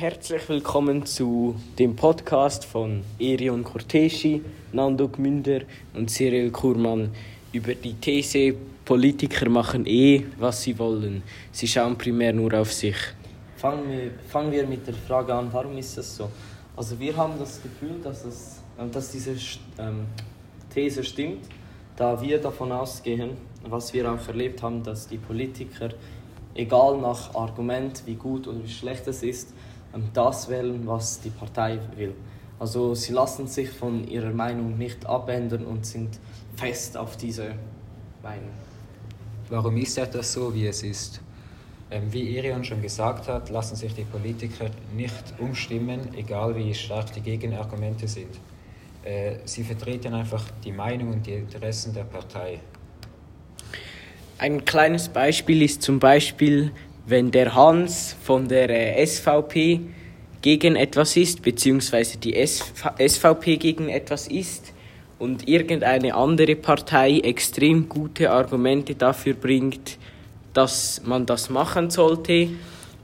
Herzlich willkommen zu dem Podcast von Erion Cortesi, Nando Gmünder und Cyril Kurmann über die These, Politiker machen eh, was sie wollen. Sie schauen primär nur auf sich. Fangen wir, fangen wir mit der Frage an, warum ist das so? Also wir haben das Gefühl, dass, es, dass diese ähm, These stimmt, da wir davon ausgehen, was wir auch erlebt haben, dass die Politiker, egal nach Argument, wie gut oder wie schlecht es ist, ähm, das wählen, was die Partei will. Also sie lassen sich von ihrer Meinung nicht abändern und sind fest auf diese Meinung. Warum ist etwas so, wie es ist? Ähm, wie Irion schon gesagt hat, lassen sich die Politiker nicht umstimmen, egal wie stark die Gegenargumente sind. Äh, sie vertreten einfach die Meinung und die Interessen der Partei. Ein kleines Beispiel ist zum Beispiel, wenn der Hans von der äh, SVP gegen etwas ist, beziehungsweise die SVP gegen etwas ist und irgendeine andere Partei extrem gute Argumente dafür bringt, dass man das machen sollte,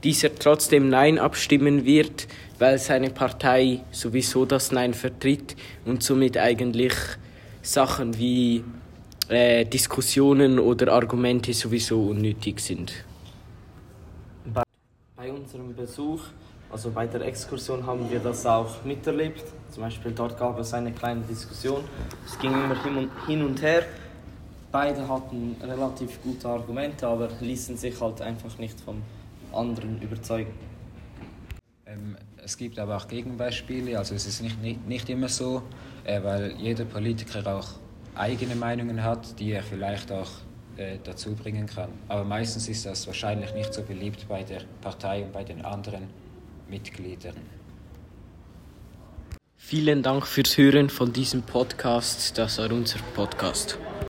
dieser trotzdem Nein abstimmen wird, weil seine Partei sowieso das Nein vertritt und somit eigentlich Sachen wie äh, Diskussionen oder Argumente sowieso unnötig sind. Unserem Besuch, also bei der Exkursion, haben wir das auch miterlebt. Zum Beispiel dort gab es eine kleine Diskussion. Es ging immer hin und her. Beide hatten relativ gute Argumente, aber ließen sich halt einfach nicht vom anderen überzeugen. Ähm, es gibt aber auch Gegenbeispiele, also es ist nicht, nicht, nicht immer so, äh, weil jeder Politiker auch eigene Meinungen hat, die er vielleicht auch äh, dazu bringen kann. Aber meistens ist das wahrscheinlich nicht so beliebt bei der Partei und bei den anderen Mitgliedern. Vielen Dank fürs Hören von diesem Podcast. Das war unser Podcast.